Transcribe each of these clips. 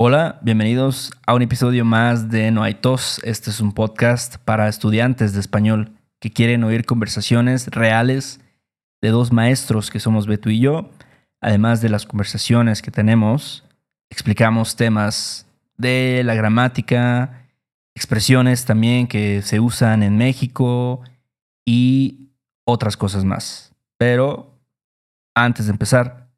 Hola, bienvenidos a un episodio más de No hay tos. Este es un podcast para estudiantes de español que quieren oír conversaciones reales de dos maestros que somos Beto y yo. Además de las conversaciones que tenemos, explicamos temas de la gramática, expresiones también que se usan en México y otras cosas más. Pero antes de empezar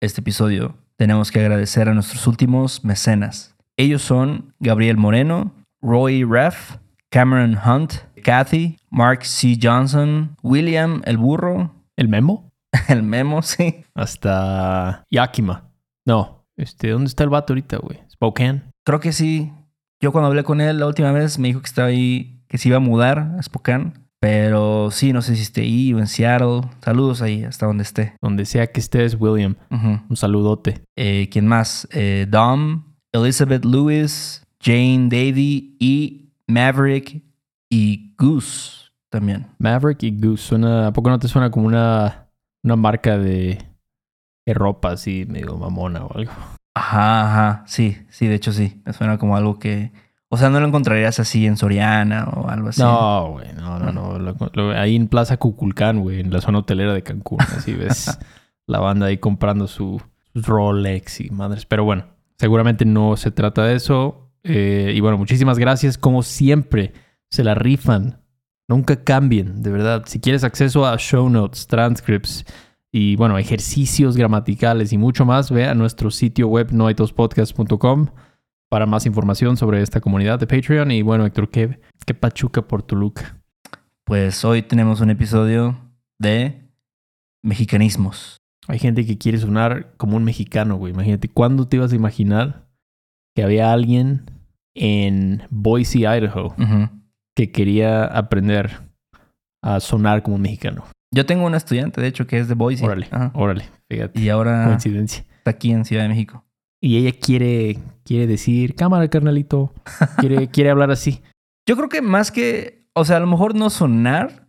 este episodio, tenemos que agradecer a nuestros últimos mecenas. Ellos son Gabriel Moreno, Roy Reff, Cameron Hunt, Kathy, Mark C. Johnson, William el Burro, ¿El memo? el Memo, sí. Hasta Yakima. No, este, ¿dónde está el vato ahorita, güey? Spokane. Creo que sí. Yo cuando hablé con él la última vez me dijo que estaba ahí, que se iba a mudar a Spokane. Pero sí, no sé si esté ahí o en Seattle. Saludos ahí, hasta donde esté. Donde sea que estés, William. Un saludote. Eh, ¿Quién más? Eh, Dom, Elizabeth Lewis, Jane Davy y Maverick y Goose también. Maverick y Goose. Suena, ¿A poco no te suena como una, una marca de, de ropa así, medio mamona o algo? Ajá, ajá. Sí, sí, de hecho sí. Me suena como algo que. O sea, no lo encontrarías así en Soriana o algo así. No, güey, no, no, no. Lo- lo- ahí en Plaza Cuculcán, güey, en la zona hotelera de Cancún. Así ves la banda ahí comprando su, Rolex y madres. Pero bueno, seguramente no se trata de eso. Eh, y bueno, muchísimas gracias. Como siempre, se la rifan. Nunca cambien, de verdad. Si quieres acceso a show notes, transcripts y bueno, ejercicios gramaticales y mucho más, ve a nuestro sitio web noaitospodcast.com para más información sobre esta comunidad de Patreon. Y bueno, Héctor, ¿qué, qué pachuca por Toluca? Pues hoy tenemos un episodio de mexicanismos. Hay gente que quiere sonar como un mexicano, güey. Imagínate, ¿cuándo te ibas a imaginar que había alguien en Boise, Idaho, que quería aprender a sonar como un mexicano? Yo tengo un estudiante, de hecho, que es de Boise. Órale, Ajá. órale, fíjate. Y ahora Coincidencia. está aquí en Ciudad de México. Y ella quiere, quiere decir, cámara, carnalito. Quiere, quiere hablar así. Yo creo que más que, o sea, a lo mejor no sonar,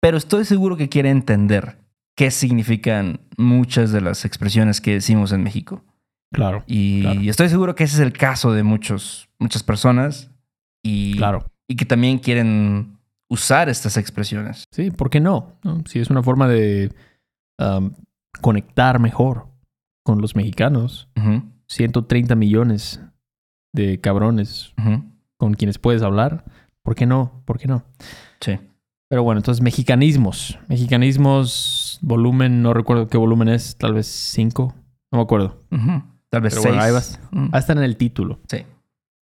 pero estoy seguro que quiere entender qué significan muchas de las expresiones que decimos en México. Claro, Y Claro. estoy seguro que ese es el caso de muchos, muchas personas y, claro. y que también quieren usar estas expresiones. Sí, ¿por qué no? ¿No? Sí, es una forma de um, conectar mejor con los mexicanos. Ujú, 130 millones de cabrones con quienes puedes hablar. ¿Por qué no? ¿Por qué no? Sí. Pero bueno, entonces mexicanismos. Mexicanismos, volumen, no recuerdo qué volumen es, tal vez 5, no me acuerdo. Tal vez seis. bueno, ahí vas. Está en el título. Sí.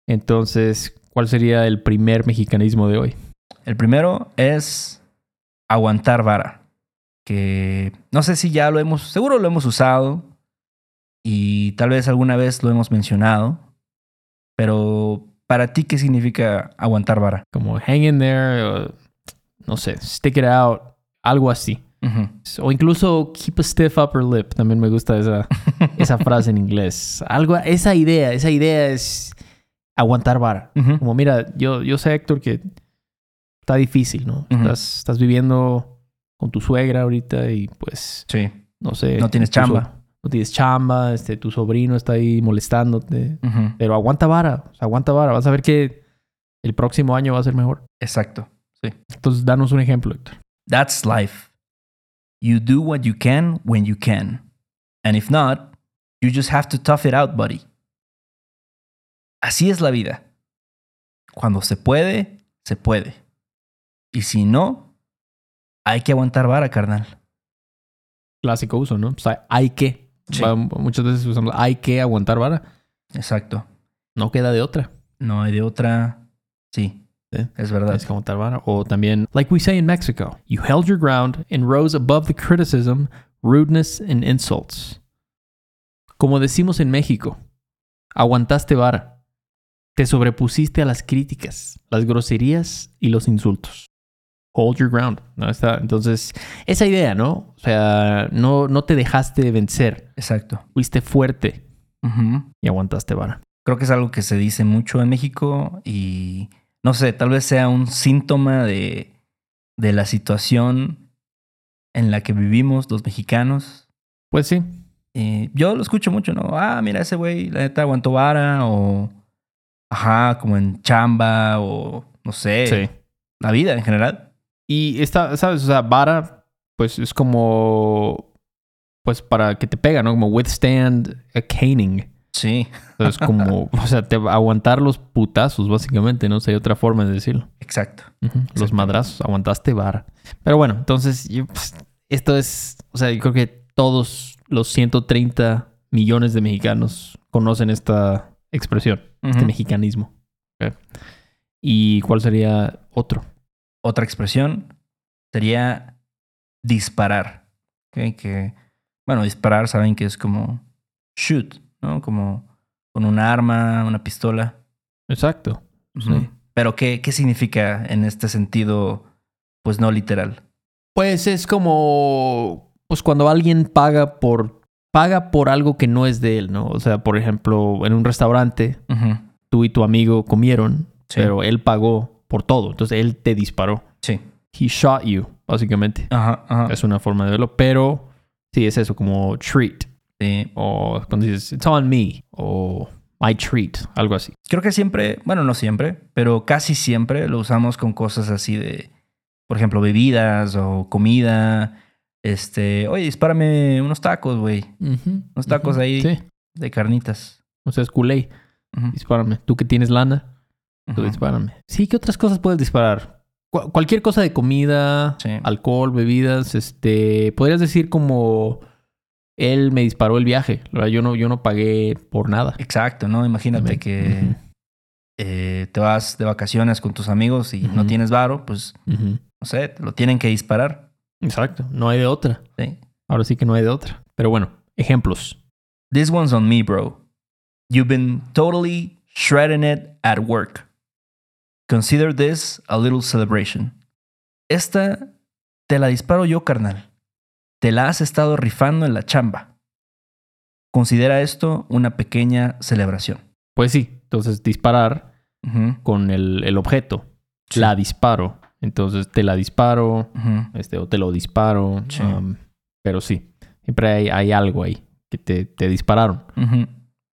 Entonces, ¿cuál sería el primer mexicanismo de hoy? El primero es aguantar vara. Que no sé si ya lo hemos, seguro lo hemos usado y tal vez alguna vez lo hemos mencionado. Pero para ti, ¿qué significa aguantar vara? Como hang in there, o, no sé, stick it out, algo así. O incluso keep a stiff upper lip. También me gusta esa, esa frase en inglés. Algo, esa idea, esa idea es aguantar vara. Ujú. Como mira, yo, yo sé, Héctor, que está difícil, ¿no? Ujú. estás, estás viviendo con tu suegra ahorita y pues, Sí. no sé. No tienes chamba. No tienes chamba, este, tu sobrino está ahí molestándote. Pero aguanta vara, o sea, aguanta vara. Vas a ver que el próximo año va a ser mejor. Exacto. Sí. Entonces, danos un ejemplo, Héctor. That's life. You do what you can when you can. And if not, you just have to tough it out, buddy. Así es la vida. Cuando se puede, se puede. Y si no, hay que aguantar vara, carnal. Clásico uso, ¿no? O sea, hay que. Sí. Va- muchas veces usamos hay que aguantar vara. Exacto. No queda de otra. No hay de otra. Sí, es verdad. Que aguantar vara. O también, like we say in Mexico, you held your ground and rose above the criticism, rudeness, and insults. Como decimos en México, aguantaste vara. Te sobrepusiste a las críticas, las groserías y los insultos. Hold your ground. ¿no? Está, entonces, esa idea, ¿no? O sea, no, no te dejaste vencer. Exacto. Fuiste fuerte Ujú. y aguantaste vara. Creo que es algo que se dice mucho en México y no sé, tal vez sea un síntoma de, de la situación en la que vivimos los mexicanos. Pues sí, Y yo lo escucho mucho, ¿no? Ah, mira, ese güey, la neta aguantó vara o... Ajá, como en chamba o no sé. Sí. La vida en general. Y esta, ¿sabes? O sea, vara, pues es como. Pues para que te pega, ¿no? Como withstand a caning. Sí. Entonces, como. o sea, te, aguantar los putazos, básicamente, ¿no? Sería otra forma de decirlo. Exacto. Los madrazos, aguantaste vara. Pero bueno, entonces, yo, pues, esto es. O sea, yo creo que todos los 130 millones de mexicanos conocen esta expresión, este mexicanismo. ¿Y cuál sería otro? Otra expresión sería disparar. ¿ok? Que, bueno, disparar saben que es como shoot, ¿no? Como con un arma, una pistola. Exacto. Sí. Pero ¿qué, ¿qué significa en este sentido, pues no literal? Pues es como, pues cuando alguien paga por, paga por algo que no es de él, ¿no? O sea, por ejemplo, en un restaurante, tú y tu amigo comieron, Sí. pero él pagó por todo. Entonces él te disparó. Sí. He shot you, básicamente. Ajá, ajá. Es una forma de verlo, pero sí es eso, como treat. Sí. O cuando dices, it's on me. O my treat, algo así. Creo que siempre, bueno, no siempre, pero casi siempre lo usamos con cosas así de, por ejemplo, bebidas o comida. Este, oye, dispárame unos tacos, güey, Unos tacos ahí. Sí. de carnitas. O sea, es culé. Ujú. Dispárame. Tú que tienes lana, tú Ujú. dispárame. Sí, ¿qué otras cosas puedes disparar? Cu- cualquier cosa de comida, Sí. alcohol, bebidas, este, podrías decir como él me disparó el viaje. Verdad, Yo no, yo no pagué por nada. Exacto, ¿no? Imagínate que eh, te vas de vacaciones con tus amigos y no tienes varo, pues, ujú. no sé, te lo tienen que disparar. Exacto, no hay de otra. ¿sí? Ahora sí que no hay de otra. Pero bueno, ejemplos. This one's on me, bro. You've been totally shredding it at work. Consider this a little celebration. Esta te la disparo yo, carnal. Te la has estado rifando en la chamba. Considera esto una pequeña celebración. Pues sí, entonces disparar con el, el objeto. Sí. La disparo. Entonces te la disparo, este, o te lo disparo. Sí. um, pero sí, siempre hay, hay algo ahí que te, te dispararon.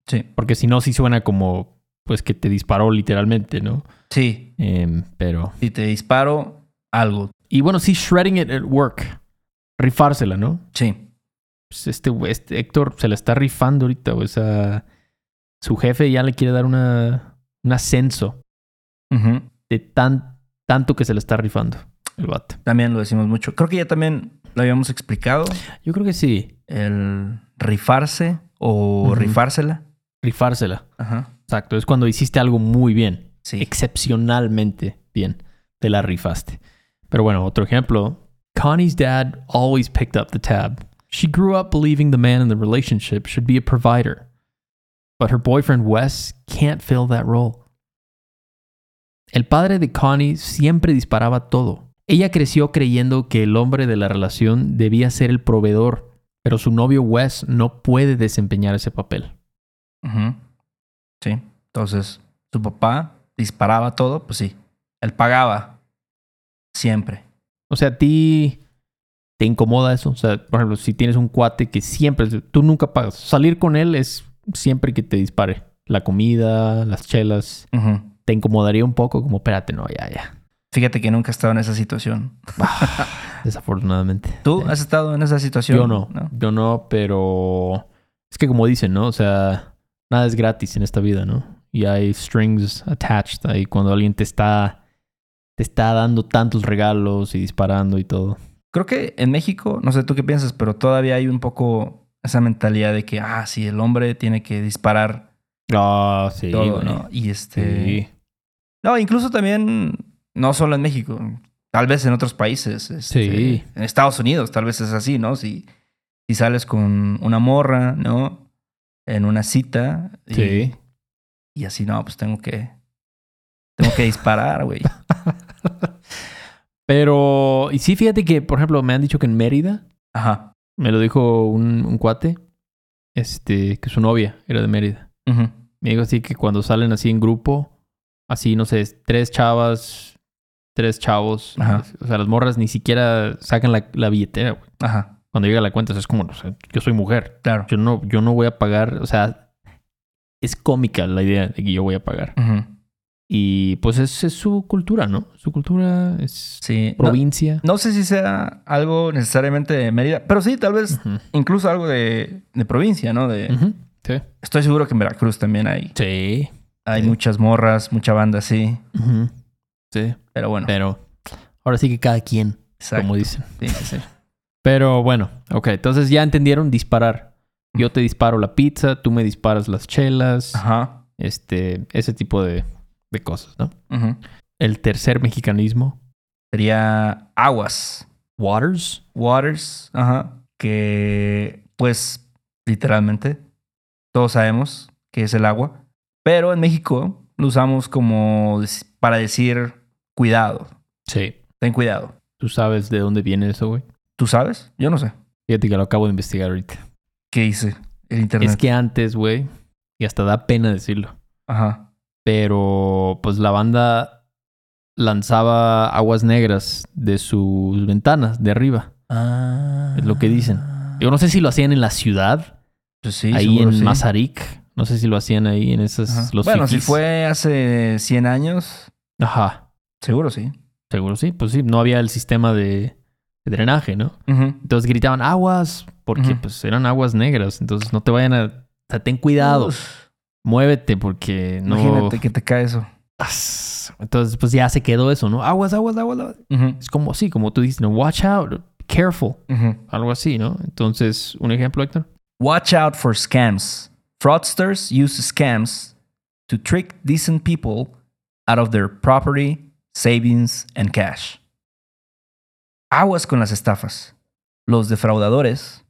Sí, Porque si no, sí suena como, pues que te disparó literalmente, ¿no? sí. Em, pero... Si te disparo, algo. Y bueno, sí, shredding it at work. Rifársela, ¿no? Sí. Pues este, este Héctor se la está rifando ahorita, o sea... Su jefe ya le quiere dar una, un ascenso de tan, tanto que se le está rifando el vato. También lo decimos mucho. Creo que ya también lo habíamos explicado. Yo creo que sí, El rifarse o rifársela. rifársela. Ajá. Exacto, es cuando hiciste algo muy bien, Sí. excepcionalmente bien, te la rifaste. Pero bueno, otro ejemplo. Connie's dad always picked up the tab. She grew up believing the man in the relationship should be a provider. But her boyfriend Wes can't fill that role. El padre de Connie siempre disparaba todo. Ella creció creyendo que el hombre de la relación debía ser el proveedor, pero su novio Wes no puede desempeñar ese papel. Sí. Entonces, su papá disparaba todo, pues sí. Él pagaba. Siempre. O sea, a ti te incomoda eso. O sea, por ejemplo, si tienes un cuate que siempre, tú nunca pagas. Salir con él es siempre que te dispare. La comida, las chelas. Te incomodaría un poco, como, espérate, no, ya, ya. Fíjate que nunca he estado en esa situación. Desafortunadamente. ¿Tú Sí. has estado en esa situación? Yo no, yo no, pero es que como dicen, ¿no? O sea, nada es gratis en esta vida, ¿no? Y hay strings attached ahí cuando alguien te está, te está dando tantos regalos y disparando y todo. Creo que en México, no sé tú qué piensas, pero todavía hay un poco esa mentalidad de que, ah, sí, el hombre tiene que disparar Ah, sí, todo. ¿no? Y este... Sí. No, incluso también, no solo en México, tal vez en otros países. este, Sí. En Estados Unidos, tal vez es así, ¿no? Si, si sales con una morra, ¿no? En una cita. Y, Sí. Y así, no, pues tengo que. Tengo que disparar, güey. Pero, y sí, fíjate que, por ejemplo, me han dicho que en Mérida, Ajá. me lo dijo un, un cuate, este, que su novia era de Mérida. Ujú. Me dijo así que cuando salen así en grupo, así, no sé, tres chavas, tres chavos, Ajá. o sea, las morras ni siquiera sacan la, la billetera, güey. Ajá. Cuando llega la cuenta, o sea, es como, o sea, yo soy mujer. Claro. Yo no, yo no voy a pagar, o sea, es cómica la idea de que yo voy a pagar. Y pues es, es su cultura, ¿no? Su cultura es Sí. Provincia. no sé si sea algo necesariamente de Mérida, pero sí, tal vez Ujú. incluso algo de, de provincia, ¿no? De, Ujú. Sí. Estoy seguro que en Veracruz también hay, Sí. hay Sí. muchas morras, mucha banda. Ujú. Sí. Pero bueno, Pero ahora sí que cada quien, exacto. como dicen. Sí, sí, sí. Pero bueno, ok, entonces ya entendieron disparar. Yo te disparo la pizza, tú me disparas las chelas, Ajá. este, ese tipo de, de cosas, ¿no? Ujú. El tercer mexicanismo, Sería aguas. waters. Waters. Ajá. Que, pues, literalmente, todos sabemos que es el agua. Pero en México lo usamos como para decir cuidado. Sí. Ten cuidado. ¿Tú sabes de dónde viene eso, güey? ¿Tú sabes? Yo no sé. Fíjate que lo acabo de investigar ahorita. ¿Qué dice el internet? Es que antes, güey, y hasta da pena decirlo, Ajá. pero pues la banda lanzaba aguas negras de sus ventanas de arriba. Ah. Es lo que dicen. Yo no sé si lo hacían en la ciudad, Pues sí, ahí en sí. Mazarik. No sé si lo hacían ahí en esas Ajá. los Bueno, si fue hace 100 años, Ajá. seguro sí. Seguro sí. Pues sí, no había el sistema de, de drenaje, ¿no? Entonces gritaban aguas porque pues eran aguas negras. Entonces no te vayan a... O sea, ten cuidado. Uf, Muévete porque no... Imagínate que te cae eso. Entonces pues ya se quedó eso, ¿no? Aguas, aguas, aguas. aguas. Es como así, como tú dices, ¿no? Watch out, careful. Algo así, ¿no? Entonces, un ejemplo, Héctor. Watch out for scams. Fraudsters use scams to trick decent people out of their property, savings, and cash. Aguas con las estafas. Los defraudadores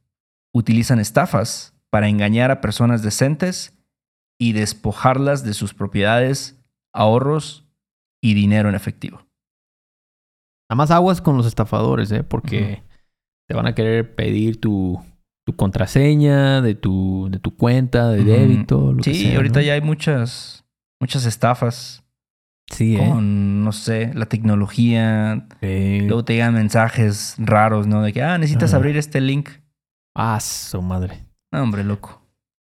utilizan estafas para engañar a personas decentes y despojarlas de sus propiedades, ahorros y dinero en efectivo. Nada más aguas con los estafadores, ¿eh? Porque te van a querer pedir tu, tu contraseña de tu, de tu cuenta de débito. Lo que Sí, sea, ahorita ¿no? ya hay muchas, muchas estafas Sí, ¿eh? con, no sé, la tecnología. Sí. Luego te llegan mensajes raros, ¿no? De que, ah, necesitas abrir este link. Ah, su madre. No, hombre, loco.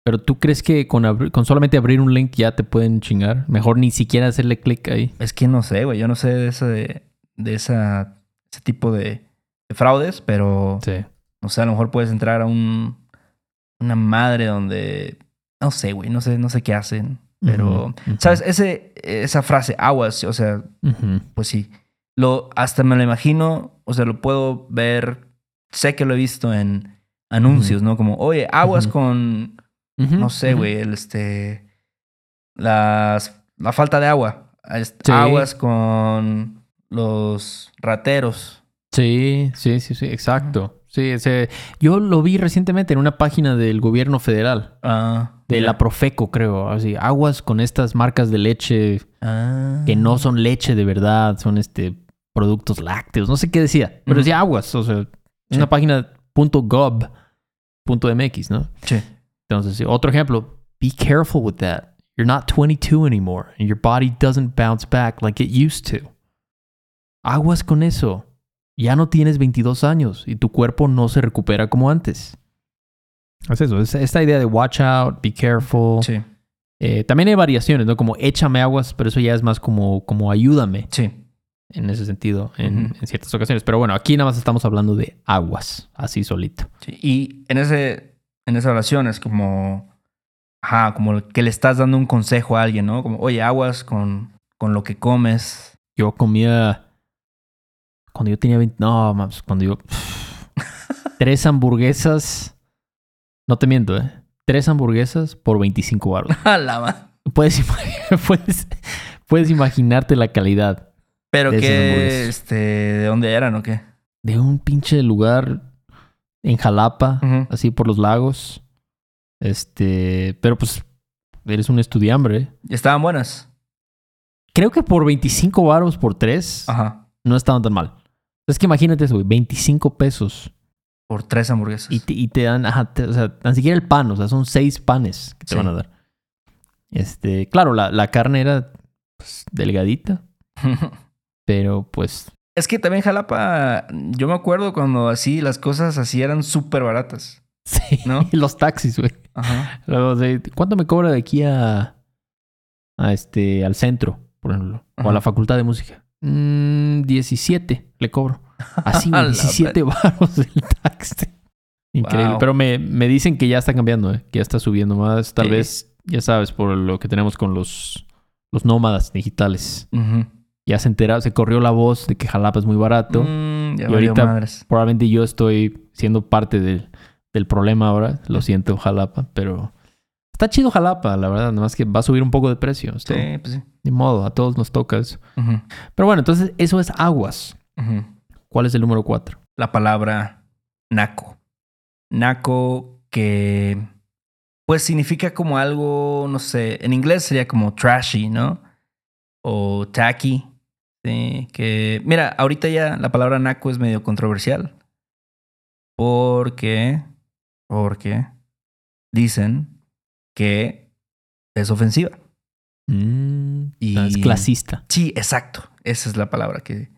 Pero tú crees que con, con solamente abrir un link ya te pueden chingar? Mejor ni siquiera hacerle clic ahí. Es que no sé, güey. Yo no sé de ese, de esa, ese tipo de, de fraudes, pero Sí. no sé, a lo mejor puedes entrar a un una madre donde no sé, güey, no sé, no sé qué hacen, pero sabes, ese esa frase aguas, o sea, pues sí. Lo hasta me lo imagino, o sea, lo puedo ver, sé que lo he visto en anuncios, ¿no? Como, "Oye, aguas con no sé, güey, el este las la falta de agua, Sí. aguas con los rateros. Sí, sí, sí, sí, exacto. Sí, ese, yo lo vi recientemente en una página del gobierno federal, Ah, de la Profeco, creo. Así, aguas con estas marcas de leche Ah. que no son leche de verdad, son este productos lácteos, no sé qué decía, pero decía aguas, o sea, Sí. una página .gov.mx, ¿no? Sí. Entonces, otro ejemplo, be careful with that. You're not 22 anymore and your body doesn't bounce back like it used to. Aguas con eso. Ya no tienes 22 años y tu cuerpo no se recupera como antes. Es eso, es esta idea de watch out, be careful. Sí. Eh, también hay variaciones, ¿no? Como échame aguas, pero eso ya es más como, como ayúdame Sí. en ese sentido en, ciertas ocasiones. Pero bueno, aquí nada más estamos hablando de aguas, así solito. Sí, Y en ese, en esa oración es como, ajá, como que le estás dando un consejo a alguien, ¿no? Como, oye, aguas con, con lo que comes. Yo comía. Cuando yo tenía 20. No, mames, cuando yo. tres hamburguesas. No te miento, ¿eh? Tres hamburguesas por 25 baros. La Puedes, puedes, puedes imaginarte la calidad Pero que, este, ¿de dónde eran o qué? de un pinche lugar en Jalapa, así por los lagos. Este. Pero pues. Eres un estudiambre. Estaban buenas. Creo que por 25 baros por tres Ajá. no estaban tan mal. Es que imagínate eso, güey. 25 pesos. Por tres hamburguesas. Y te, y te dan, ajá, te- o sea, tan siquiera el pan, o sea, son seis panes que te Sí. van a dar. Este, claro, la, la carne era pues, delgadita, pero pues Es que también Jalapa, yo me acuerdo cuando así las cosas así eran súper baratas. Sí. ¿No? Los taxis, güey. Ajá. Luego de- ¿Cuánto me cobra de aquí a, a este, al centro, por ejemplo? O a la facultad de música. Mm, 17 le cobro. Así, A güey, la 17 baros el taxi. Increíble. Wow. Pero me, me dicen que ya está cambiando, ¿eh? que ya está subiendo más. Tal vez, ya sabes, por lo que tenemos con los, los nómadas digitales. Ya se enteraron, se corrió la voz de que Jalapa es muy barato. Mm, ya Y ahorita- madres. Probablemente yo estoy siendo parte del, del problema ahora. Lo siento, Jalapa, pero está chido Jalapa, la verdad. Nada más que va a subir un poco de precio. Sí, pues sí. Ni modo, a todos nos toca eso. Pero bueno, entonces eso es aguas. ¿Cuál es el número cuatro? La palabra naco. Naco que pues significa como algo, no sé, en inglés sería como trashy, ¿no? O tacky. Sí, que mira, ahorita ya la palabra naco es medio controversial. Porque porque dicen que es ofensiva. Mm, Y- Es clasista. Sí, exacto. Esa es la palabra que,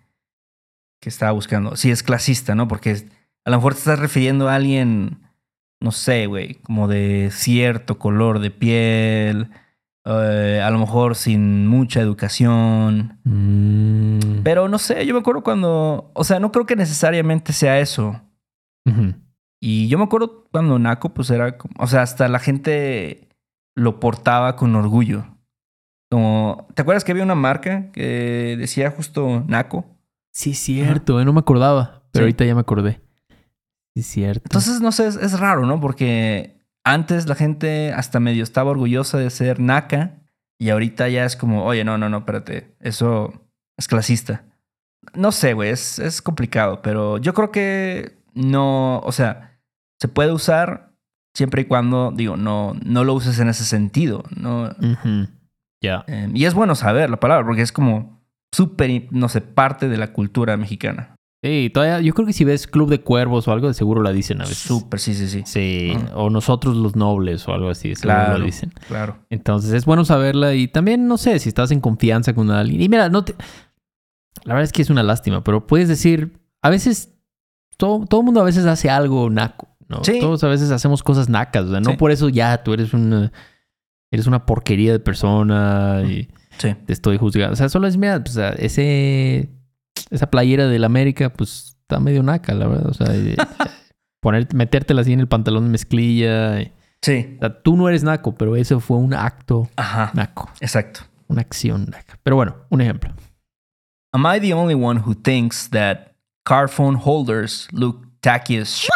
que estaba buscando. Sí, es clasista, ¿no? Porque a lo mejor te estás refiriendo a alguien, no sé, güey, como de cierto color de piel, eh, a lo mejor sin mucha educación. Mm, Pero no sé, yo me acuerdo cuando, o sea, no creo que necesariamente sea eso. Y yo me acuerdo cuando Naco, pues era como, o sea, hasta la gente lo portaba con orgullo. Como, ¿te acuerdas que había una marca que decía justo Naco? Sí, es cierto, eh, no me acordaba. Pero Sí. ahorita ya me acordé. Sí, es cierto. Entonces, no sé, es, es raro, ¿no? Porque antes la gente hasta medio estaba orgullosa de ser naca y ahorita ya es como, oye, no, no, no, espérate, eso es clasista. No sé, güey, es, es complicado, pero yo creo que no, o sea, se puede usar siempre y cuando, digo, no, no lo uses en ese sentido, ¿no? Ya. Eh, y es bueno saber la palabra porque es como súper, no sé, parte de la cultura mexicana. Sí, todavía, yo creo que si ves Club de Cuervos o algo, de seguro la dicen a veces. Súper, sí, sí, sí. Sí, Ah. o nosotros los nobles o algo así, de seguro Claro. lo dicen. Claro. Entonces es bueno saberla y también, no sé, si estás en confianza con alguien. Y mira, no te... La verdad es que es una lástima, pero puedes decir, a veces, todo, todo el mundo a veces hace algo naco, ¿no? Sí. Todos a veces hacemos cosas nacas, o sea, no Sí. por eso ya tú eres una, eres una porquería de persona y Sí. te estoy juzgando. O sea, solo es, mira, pues, o sea, ese, esa playera del América, pues está medio naca, la verdad. O sea, y- poner, metértela así en el pantalón de mezclilla. y- Sí. o sea, tú no eres naco, pero eso fue un acto Ajá. naco, Exacto. una acción naca. Pero bueno, un ejemplo. Am I the only one who thinks that car phone holders look tacky as shit?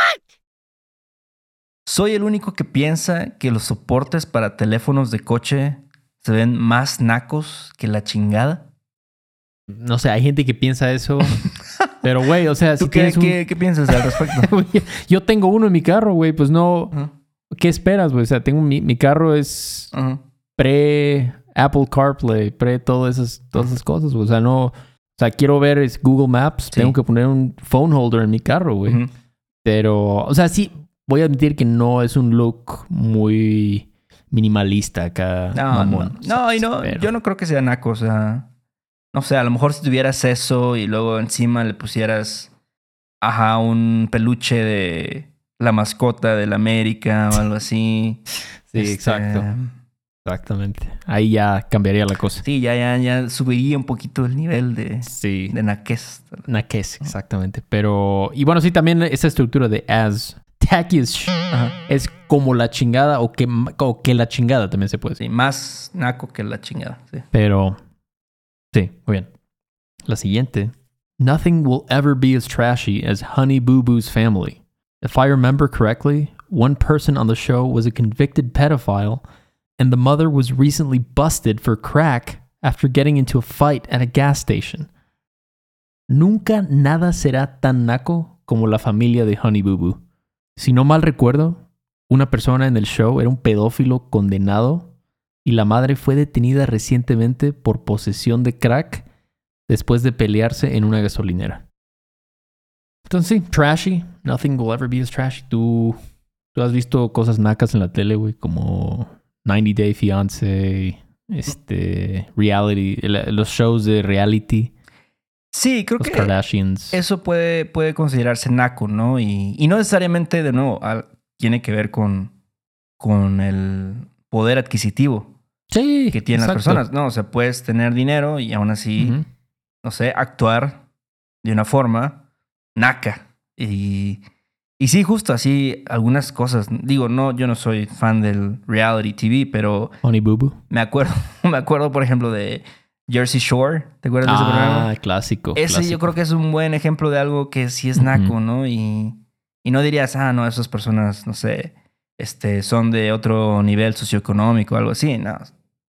¿Soy el único que piensa que los soportes para teléfonos de coche se ven más nacos que la chingada? No sé, hay gente que piensa eso. pero, güey, o sea, si ¿Tú qué, un... qué- qué piensas al respecto? Yo tengo uno en mi carro, güey, pues no... ¿Qué esperas, güey? O sea, tengo mi, mi carro es pre Apple CarPlay, pre todas esas, todas esas cosas, güey. O sea, no... O sea, quiero ver es Google Maps. Sí. Tengo que poner un phone holder en mi carro, güey. Pero, o sea, sí, voy a admitir que no es un look muy minimalista acá. No, mamón, no, no, y no, pero- yo no creo que sea naco, o sea, no sé, a lo mejor si tuvieras eso y luego encima le pusieras, ajá, un peluche de la mascota del América o algo así. Sí, Este, exacto. Exactamente. Ahí ya cambiaría la cosa. Sí, ya, ya, ya subiría un poquito el nivel de, Sí. de exactamente. Pero, y bueno, sí, también esa estructura de as, tacky as sh- Ajá. es como la chingada o que, o que la chingada también se puede decir. Sí, más naco que la chingada. Sí. Pero, sí, muy bien. La siguiente. Nothing will ever be as trashy as Honey Boo Boo's family. If I remember correctly, one person on the show was a convicted pedophile, and the mother was recently busted for crack after getting into a fight at a gas station. Nunca nada será tan naco como la familia de Honey Boo Boo. Si no mal recuerdo, una persona en el show era un pedófilo condenado y la madre fue detenida recientemente por posesión de crack después de pelearse en una gasolinera. Entonces sí, trashy. Nothing will ever be as trashy. Tú, tú has visto cosas nacas en la tele, güey, como 90 Day Fiance, este, reality, los shows de reality. Sí, creo Los que Kardashians. eso puede, puede considerarse naco, ¿no? Y, y no necesariamente, de nuevo, al- tiene que ver con, con el poder adquisitivo Sí, que tienen las personas. No, o sea, puedes tener dinero y aún así, no sé, actuar de una forma naca. Y, y sí, justo así, algunas cosas. Digo, no, yo no soy fan del reality TV, pero Honey Boo Boo. me acuerdo, me acuerdo, por ejemplo, de Jersey Shore. ¿Te acuerdas de ese programa? Ah, clásico. Ese yo clásico. creo que es un buen ejemplo de algo que sí es naco, ¿no? Y, y no dirías, ah, no, esas personas, no sé, este, son de otro nivel socioeconómico o algo así. No,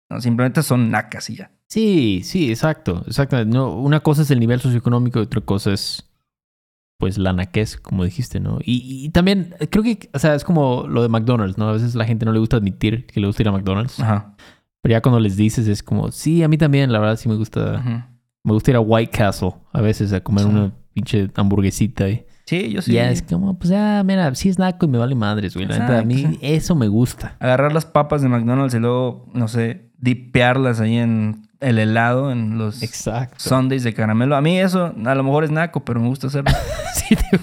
no simplemente son nacas y ya. Sí, sí, exacto. Exacto. No, una cosa es el nivel socioeconómico y otra cosa es, pues, la naquez, como dijiste, ¿no? Y, y también creo que, o sea, es como lo de McDonald's, ¿no? A veces la gente no le gusta admitir que le gusta ir a McDonald's. Ajá. Pero ya cuando les dices es como, sí, a mí también, la verdad sí me gusta. Me gusta ir a White Castle a veces a comer Sí. una pinche hamburguesita y Sí, yo sí. ya es como, pues ya, mira, sí es naco y me vale madres, güey. La neta, a mí eso me gusta. Agarrar las papas de McDonald's y luego, no sé, dipearlas ahí en el helado, en los Exacto. sundaes de caramelo. A mí eso a lo mejor es naco, pero me gusta hacerlo. Sí, te-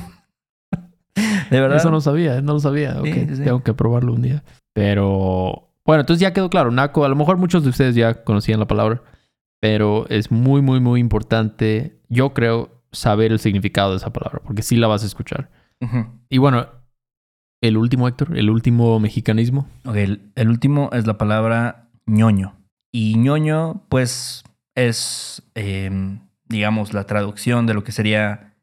De verdad. Eso no sabía, no lo sabía. Ok, Sí, sí, sí. tengo que probarlo un día. Pero bueno, entonces ya quedó claro. Naco, a lo mejor muchos de ustedes ya conocían la palabra, pero es muy, muy, muy importante, yo creo, saber el significado de esa palabra, porque sí la vas a escuchar. Y bueno, el último, Héctor, el último mexicanismo. Ok, el, el último es la palabra ñoño. Y ñoño, pues, es, em, digamos, la traducción de lo que sería,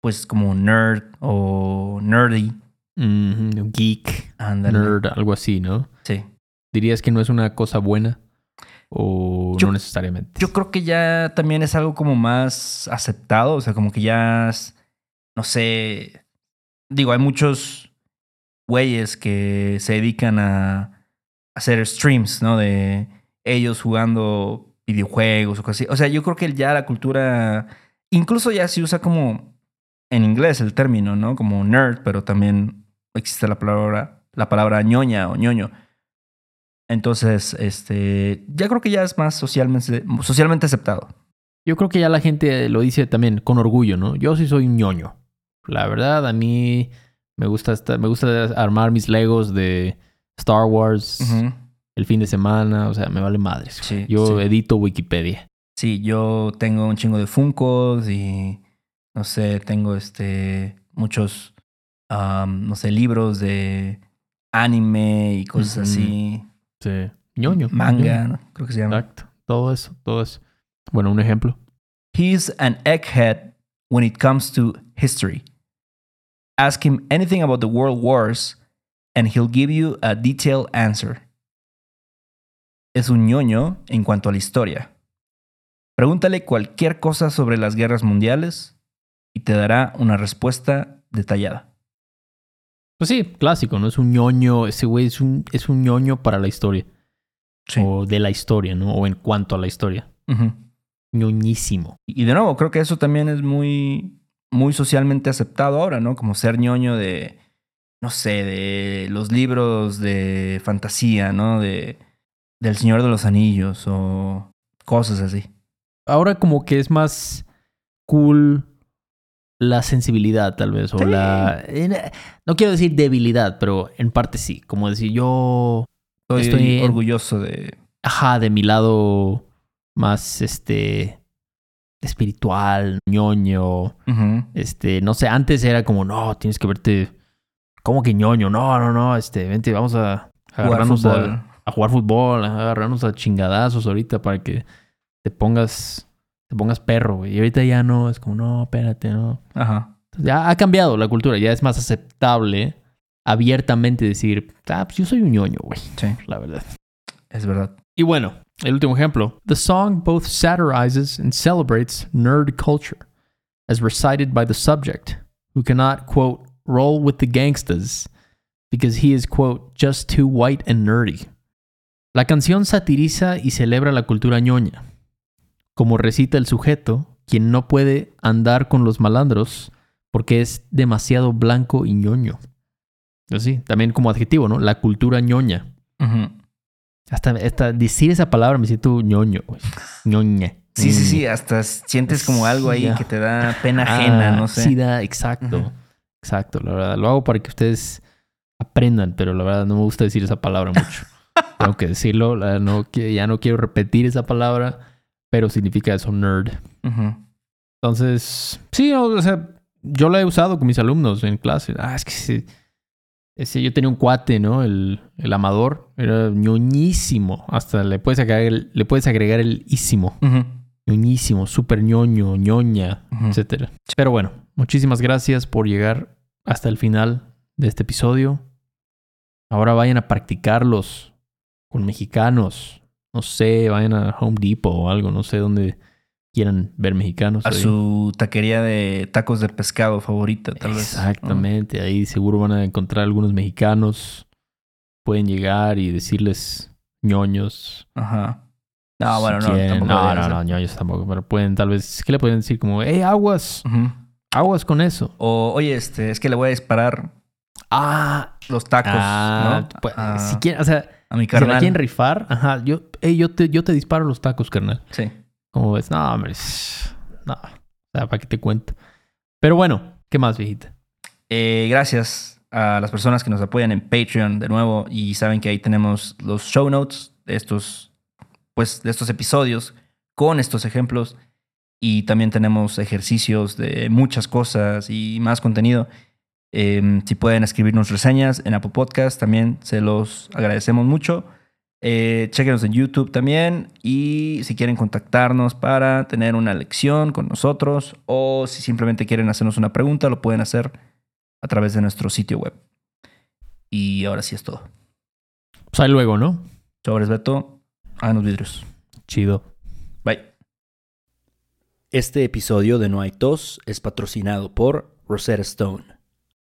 pues, como nerd o nerdy. Geek, Ándale. nerd, algo así, ¿no? Sí. ¿Dirías que no es una cosa buena? ¿O Yo- no necesariamente? Yo creo que ya también es algo como más aceptado. O sea, como que ya, es- no sé, digo, hay muchos güeyes que se dedican a hacer streams, ¿no? De ellos jugando videojuegos o cosas así. O sea, yo creo que ya la cultura, incluso ya se usa como en inglés el término, ¿no? Como nerd, pero también existe la palabra, la palabra ñoña o ñoño. Entonces, este, ya creo que ya es más socialmente, socialmente aceptado. Yo creo que ya la gente lo dice también con orgullo, ¿no? Yo sí soy un ñoño. La verdad, a mí me gusta, estar- me gusta armar mis Legos de Star Wars el fin de semana. O sea, me vale madres. Sí, Yo sí. edito Wikipedia. Sí, yo tengo un chingo de Funkos y no sé, tengo este muchos, am, no sé, libros de anime y cosas Ujú. así. Sí. Ñoño. Manga, ñoño. ¿no? creo que se llama. Exacto. Todo eso, todo eso. Bueno, un ejemplo. He's an egghead when it comes to history. Ask him anything about the world wars and he'll give you a detailed answer. Es un ñoño en cuanto a la historia. Pregúntale cualquier cosa sobre las guerras mundiales y te dará una respuesta detallada. Pues sí, clásico, ¿no? Es un ñoño. Ese güey es un, es un ñoño para la historia. O de la historia, ¿no? O en cuanto a la historia. Ujú. ñoñísimo. Y de nuevo, creo que eso también es muy, muy socialmente aceptado ahora, ¿no? Como ser ñoño de, no sé, de los libros de fantasía, ¿no? De, del Señor de los Anillos o cosas así. Ahora como que es más cool la sensibilidad, tal vez, o Sí. la... No quiero decir debilidad, pero en parte sí. Como decir, yo... Estoy, Estoy en- orgulloso de... Ajá, de mi lado más, este... espiritual, ñoño. Este, no sé, antes era como, no, tienes que verte... ¿Cómo que ñoño? No, no, no, este, vente, vamos a Jugar agarrarnos a- a jugar fútbol, a agarrarnos a chingadazos ahorita para que te pongas, te pongas perro, güey. Y ahorita ya no, es como, no, espérate, no. Ajá. Entonces, ya ha cambiado la cultura, ya es más aceptable abiertamente decir, ah, pues yo soy un ñoño, güey, Sí, la verdad. es verdad. Y bueno, el último ejemplo. The song both satirizes and celebrates nerd culture, as recited by the subject, who cannot, quote, roll with the gangstas because he is, quote, just too white and nerdy. La canción satiriza y celebra la cultura ñoña. Como recita el sujeto, quien no puede andar con los malandros porque es demasiado blanco y ñoño. Así, también como adjetivo, ¿no? La cultura ñoña. Hasta, hasta decir esa palabra me siento ñoño, güey. ñoña, Sí, sí, sí, hasta sientes como algo ahí que te da pena ajena, Ah, no sé. Sí, da, exacto. Exacto, la verdad. Lo hago para que ustedes aprendan, pero la verdad no me gusta decir esa palabra mucho. Tengo que decirlo, no, ya no quiero repetir esa palabra, pero significa eso, nerd. Entonces, sí, o o sea, yo la he usado con mis alumnos en clase. Ah, es que sí, ese, yo tenía un cuate, ¿no? El, el amador, era ñoñísimo. Hasta le puedes agregar el, le puedes agregar el ísimo. Ujú. ñoñísimo, súper ñoño, ñoña, Ujú. etcétera. Pero bueno, muchísimas gracias por llegar hasta el final de este episodio. Ahora vayan a practicarlos con mexicanos. No sé, vayan a Home Depot o algo, no sé dónde quieran ver mexicanos. A ahí. su taquería de tacos de pescado favorita, tal vez. ¿no? Exactamente, ahí seguro van a encontrar algunos mexicanos. Pueden llegar y decirles ñoños. Ajá. No, bueno, no, quieren. tampoco No, no, no, ñoños tampoco. Pero pueden tal vez, ¿qué le pueden decir? Como, hey, aguas, Ujú. aguas con eso. O, oye, este, es que le voy a disparar Ah, los tacos, ah, ¿no? pues, a, si quieren, o sea, a mi si la carnal. quieren rifar, ajá, yo, hey, yo te, yo te disparo los tacos, carnal. Sí. Como ves, no, hombre, no, o sea, para qué te cuento. Pero bueno, ¿qué más, viejita? Eh, gracias a las personas que nos apoyan en Patreon de nuevo y saben que ahí tenemos los show notes de estos, pues, de estos episodios con estos ejemplos y también tenemos ejercicios de muchas cosas y más contenido. Eh, si pueden escribirnos reseñas en Apple Podcast, también se los agradecemos mucho. Eh, chequenos en YouTube también y si quieren contactarnos para tener una lección con nosotros o si simplemente quieren hacernos una pregunta, lo pueden hacer a través de nuestro sitio web. Y ahora sí es todo. Pues ahí luego, ¿no? Sobres Beto, háganos vidrios. Chido. Bye. Este episodio de No hay tos es patrocinado por Rosetta Stone.